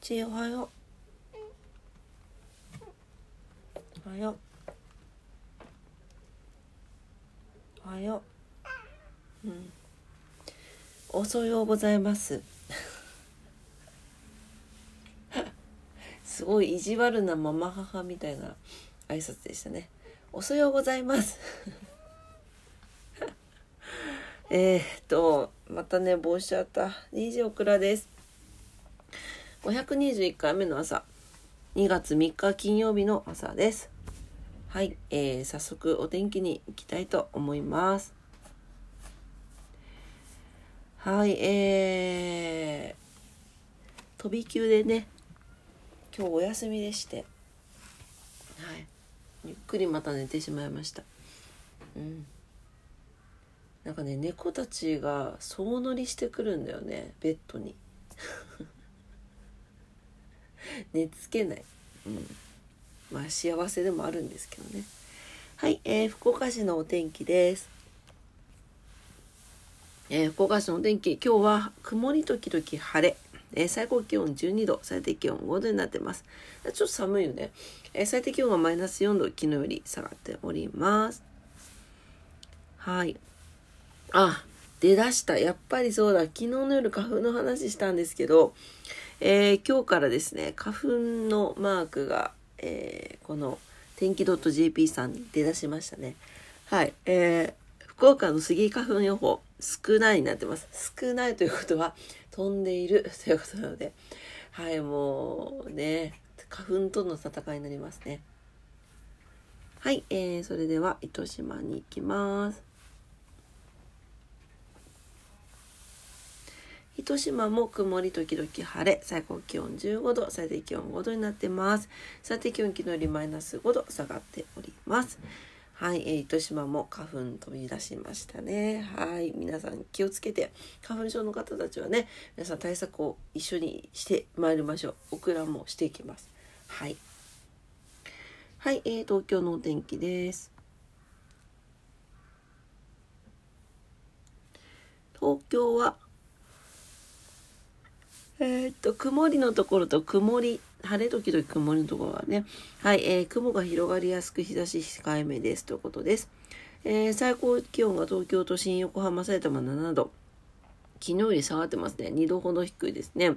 ちおはよう。おはよう。おはよう。うん。おそようございます。すごい意地悪なママ母みたいな挨拶でしたね。おそようございます。えーっとまた寝坊しちゃった。DJ オクラです。521回目の朝。2月3日金曜日の朝です。はい、えー、早速お天気に行きたいと思います。はいえー、飛び級でね今日お休みでして。はいゆっくりまた寝てしまいました。うん。なんかね猫たちが総乗りしてくるんだよねベッドに。寝つけないうんまあ幸せでもあるんですけどねはい、えー、福岡市のお天気ですえー、福岡市のお天気今日は曇り時々晴れえー、最高気温12度、最低気温5度になってます。ちょっと寒いよね。えー、最低気温がマイナス4度、昨日より下がっております。はい。あ、出だした。やっぱりそうだ。昨日の夜花粉の話したんですけど、えー、今日からですね、花粉のマークが、えー、この天気 .jp さんに出だしましたね。はい。えー、福岡のスギ花粉予報、少ないになってます。少ないということは、飛んでいるということなので、はい、もうね、花粉との戦いになりますね。はい、えー、それでは糸島に行きます。糸島も曇り時々晴れ、最高気温15度、最低気温5度になってます。最低気温昨日よりマイナス5度下がっております。はい、えー、糸島も花粉飛び出しましたね。はい、皆さん気をつけて、花粉症の方たちはね、皆さん対策を一緒にしてまいりましょう。オクラもしていきます。はい。はい、えー、東京のお天気です。東京は、えー、っと、曇りのところと曇り、晴れ時々曇りのところはね、はい、えー、雲が広がりやすく日差し控えめですということです。えー、最高気温が東京都心、横浜、埼玉7度。昨日より下がってますね。2度ほど低いですね。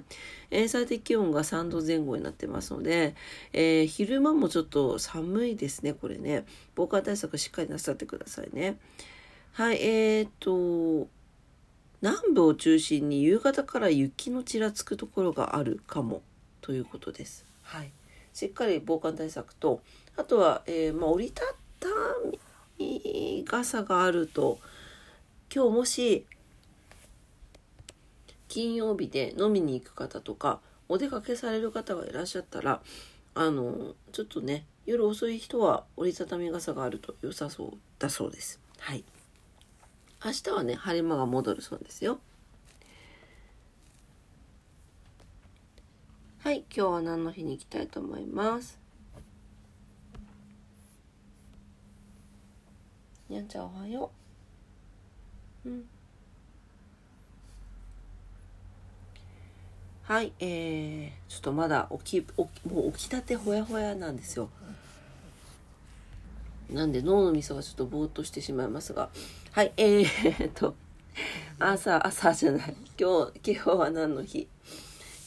えー、最低気温が3度前後になってますので、えー、昼間もちょっと寒いですね、これね。防寒対策しっかりなさってくださいね。はい、えー、っと、南部を中心に夕方から雪のちらつくところがあるかもということです。はい、しっかり防寒対策とあとは、えー、まあ、折りたたみ傘があると今日もし金曜日で飲みに行く方とかお出かけされる方がいらっしゃったらあのちょっとね夜遅い人は折りたたみ傘があると良さそうだそうです。はい。明日はね晴れ間が戻るそうですよ。はい、今日は何の日に行きたいと思います？にゃんちゃんおはよう。うん。はい、えー、ちょっとまだ起き、起もう起きたてほやほやなんですよ。なんで脳のみそがちょっとぼーっとしてしまいますが。はい、えー、っと、朝、朝じゃない。今日、今日は何の日？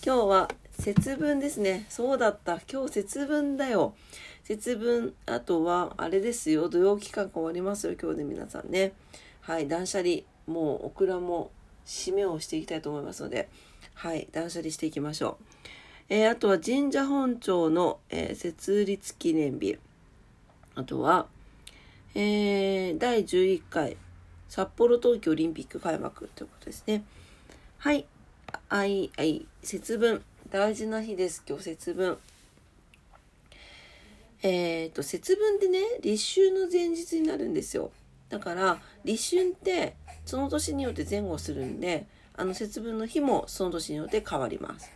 今日は節分ですね。そうだった。今日節分だよ。節分、あとは、あれですよ。土曜期間が終わりますよ。今日で皆さんね。はい、断捨離。もう、オクラも締めをしていきたいと思いますので、はい、断捨離していきましょう。えー、あとは神社本庁の、えー、設立記念日。あとは、えー、第11回札幌冬季オリンピック開幕ということですね。はい。あい、あい、節分。大事な日です。今日節分。えっ、ー、と、節分ってね、立春の前日になるんですよ。だから、立春って、その年によって前後するんで、あの節分の日もその年によって変わります。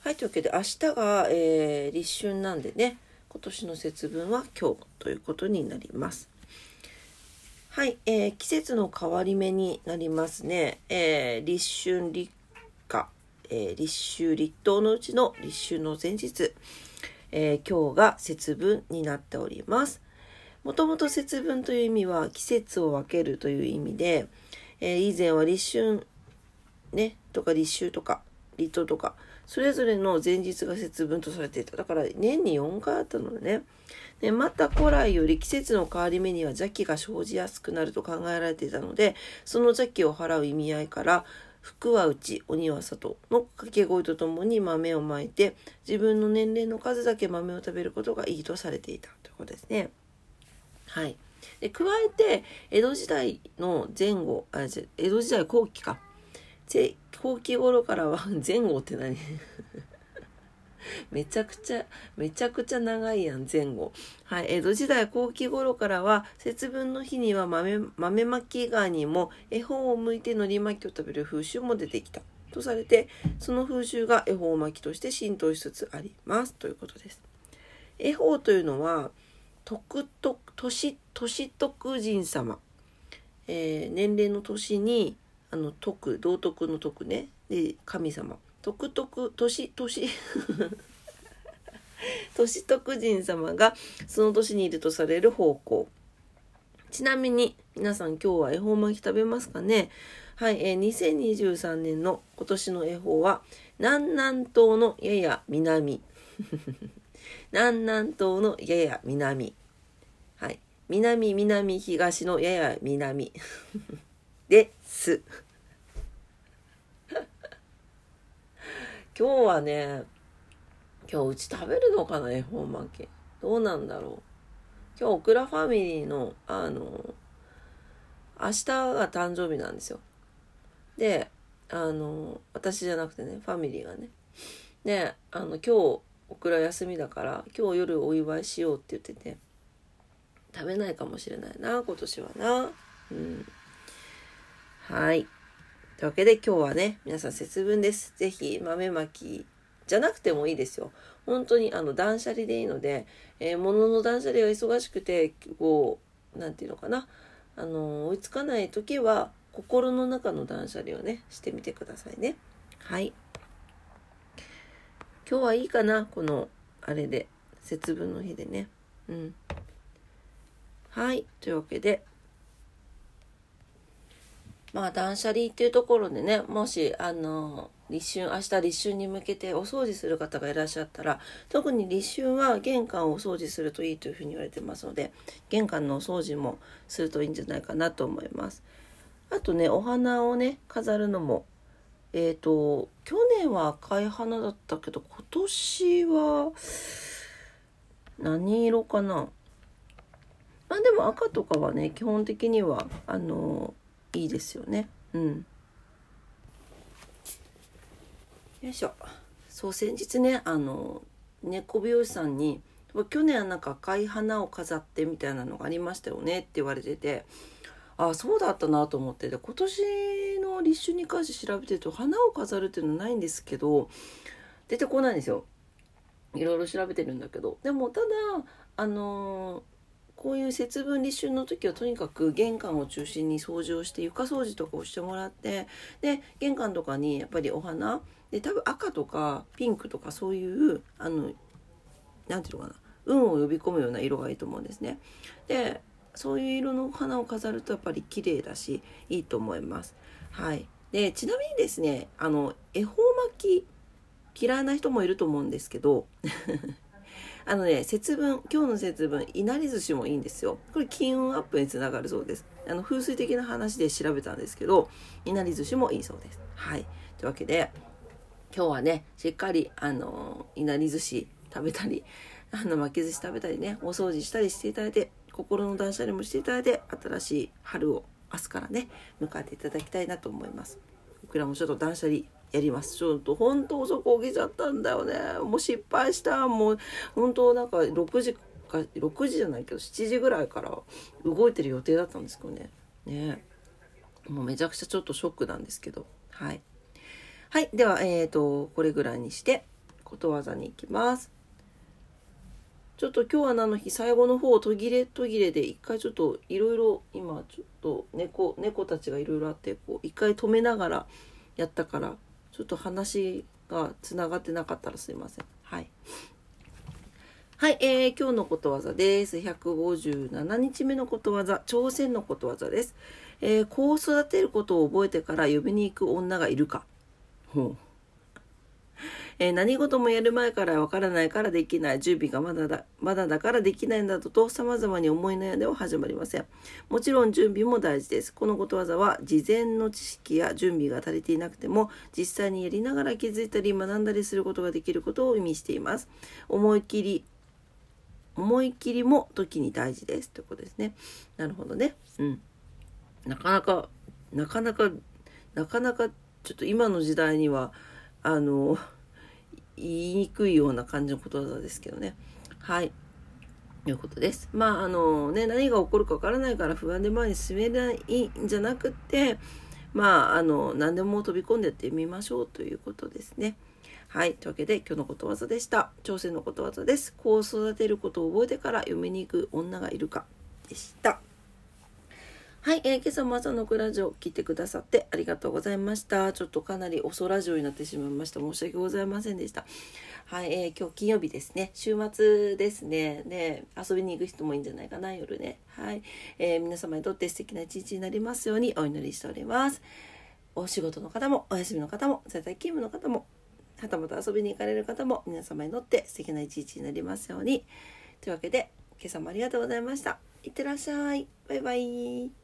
はい、というわけで明日が、えー、立春なんでね、今年の節分は今日ということになります。はい、えー、季節の変わり目になりますね。えー、立春、立夏、えー、立秋立冬のうちの立秋の前日、えー、今日が節分になっております。もともと節分という意味は季節を分けるという意味で、えー、以前は立春ね、とか立秋とか立冬とか、それぞれの前日が節分とされていた。だから年に4回あったのでね。でまた古来より季節の変わり目には邪気が生じやすくなると考えられていたので、その邪気を払う意味合いから、福は内、鬼は外の掛け声とともに豆をまいて、自分の年齢の数だけ豆を食べることがいいとされていたということですね。はい。で加えて、江戸時代の前後、あ江戸時代後期か。後期頃からは、前後って何？めちゃくちゃ、めちゃくちゃ長いやん、前後。はい、江戸時代後期頃からは、節分の日には豆、豆まき以外にも、恵方を向いて海苔巻きを食べる風習も出てきた。とされて、その風習が恵方巻きとして浸透しつつあります。ということです。恵方というのは、徳徳、年、年徳神様。えー、年齢の年に、あの、徳、道徳の徳ね。で、神様。徳徳年年。年徳神様がその年にいるとされる方向ちなみに皆さん今日は恵方巻き食べますかね？はい、えー、2023年の今年の恵方は南南東のやや南。南南東のやや南。はい。南南東のやや南。です 今日はね、今日うち食べるのかな、恵方巻き。どうなんだろう。今日、オクラファミリーの、あの、明日が誕生日なんですよ。で、あの、私じゃなくてね、ファミリーがね。で、あの、今日、オクラ休みだから、今日夜お祝いしようって言ってて、食べないかもしれないな、今年はな。うん。はい。というわけで今日はね、皆さん節分です。ぜひ豆まきじゃなくてもいいですよ。本当にあの断捨離でいいので、えー、物の断捨離が忙しくて、こう、なんていうのかな。あの、追いつかない時は、心の中の断捨離をね、してみてくださいね。はい。今日はいいかなこの、あれで。節分の日でね。うん。はい。というわけで、まあ断捨離っていうところでねもしあの立春明日立春に向けてお掃除する方がいらっしゃったら特に立春は玄関をお掃除するといいというふうに言われてますので玄関のお掃除もするといいんじゃないかなと思います。あとねお花をね飾るのもえっ、ー、と去年は赤い花だったけど今年は何色かな。まあでも赤とかはね基本的にはあのいいですよね。うん。よいしょ。そう先日ねあの猫美容師さんに去年はなんか赤い花を飾ってみたいなのがありましたよねって言われててああそうだったなと思ってで今年の立春に関して調べてると花を飾るっていうのはないんですけど出てこないんですよ。いろいろ調べてるんだけどでもただあのこういう節分立春の時はとにかく玄関を中心に掃除をして床掃除とかをしてもらってで玄関とかにやっぱりお花で多分赤とかピンクとかそういうあの何て言うのかな運を呼び込むような色がいいと思うんですね。でそういう色の花を飾るとやっぱり綺麗だしいいと思います。はい、でちなみにですねあの恵方巻き嫌いな人もいると思うんですけどあのね、節分、今日の節分、いなり寿司もいいんですよ。これ金運アップにつながるそうです。あの、風水的な話で調べたんですけど、いなり寿司もいいそうです。はい。というわけで、今日はね、しっかり、あの、いなり寿司食べたり、あの、巻き寿司食べたりね、お掃除したりしていただいて、心の断捨離もしていただいて、新しい春を明日からね、迎えていただきたいなと思います。僕らもちょっと断捨離やります。ちょっと本当遅く起きちゃったんだよね。もう失敗した。もう本当なんか6時か、6時じゃないけど7時ぐらいから動いてる予定だったんですけどね。ねもうめちゃくちゃちょっとショックなんですけど。はい。はい。では、えっ、ー、と、これぐらいにして、ことわざに行きます。ちょっと今日は何の日最後の方途切れ途切れで一回ちょっといろいろ今ちょっと猫猫たちがいろいろあってこう一回止めながらやったからちょっと話がつながってなかったらすいません。はい。はい、えー、今日のことわざです。157日目のことわざ、朝鮮のことわざです。えー、子を育てることを覚えてから呼びに行く女がいるか。ほう。えー、何事もやる前からわからないからできない、準備がまだだ、まだだからできないなどと様々に思い悩んでは始まりません。もちろん準備も大事です。このことわざは事前の知識や準備が足りていなくても、実際にやりながら気づいたり学んだりすることができることを意味しています。思い切り思い切りも時に大事ですということですね。なるほどね。うん。なかなか、なかなか、なかなか、ちょっと今の時代には、あの、言いにくいような感じのことわざですけどね。はい。ということです。まあ、あのね、何が起こるかわからないから不安で前に進めないんじゃなくて、まあ、あの、何でも飛び込んでってみましょうということですね。はい。というわけで、今日のことわざでした。挑戦のことわざです。子を育てることを覚えてから嫁に行く女がいるかでした。はい、えー、今朝も朝のクラジオ聞いてくださってありがとうございました。ちょっとかなり遅ラジオになってしまいました。申し訳ございませんでした。はい、えー、今日金曜日ですね。週末ですね。ね、遊びに行く人もいいんじゃないかな、夜ね。はい。えー、皆様にとって素敵な一日になりますようにお祈りしております。お仕事の方も、お休みの方も、在宅勤務の方も、はたまた遊びに行かれる方も皆様にとって素敵な一日になりますように。というわけで、今朝もありがとうございました。いってらっしゃい。バイバイ。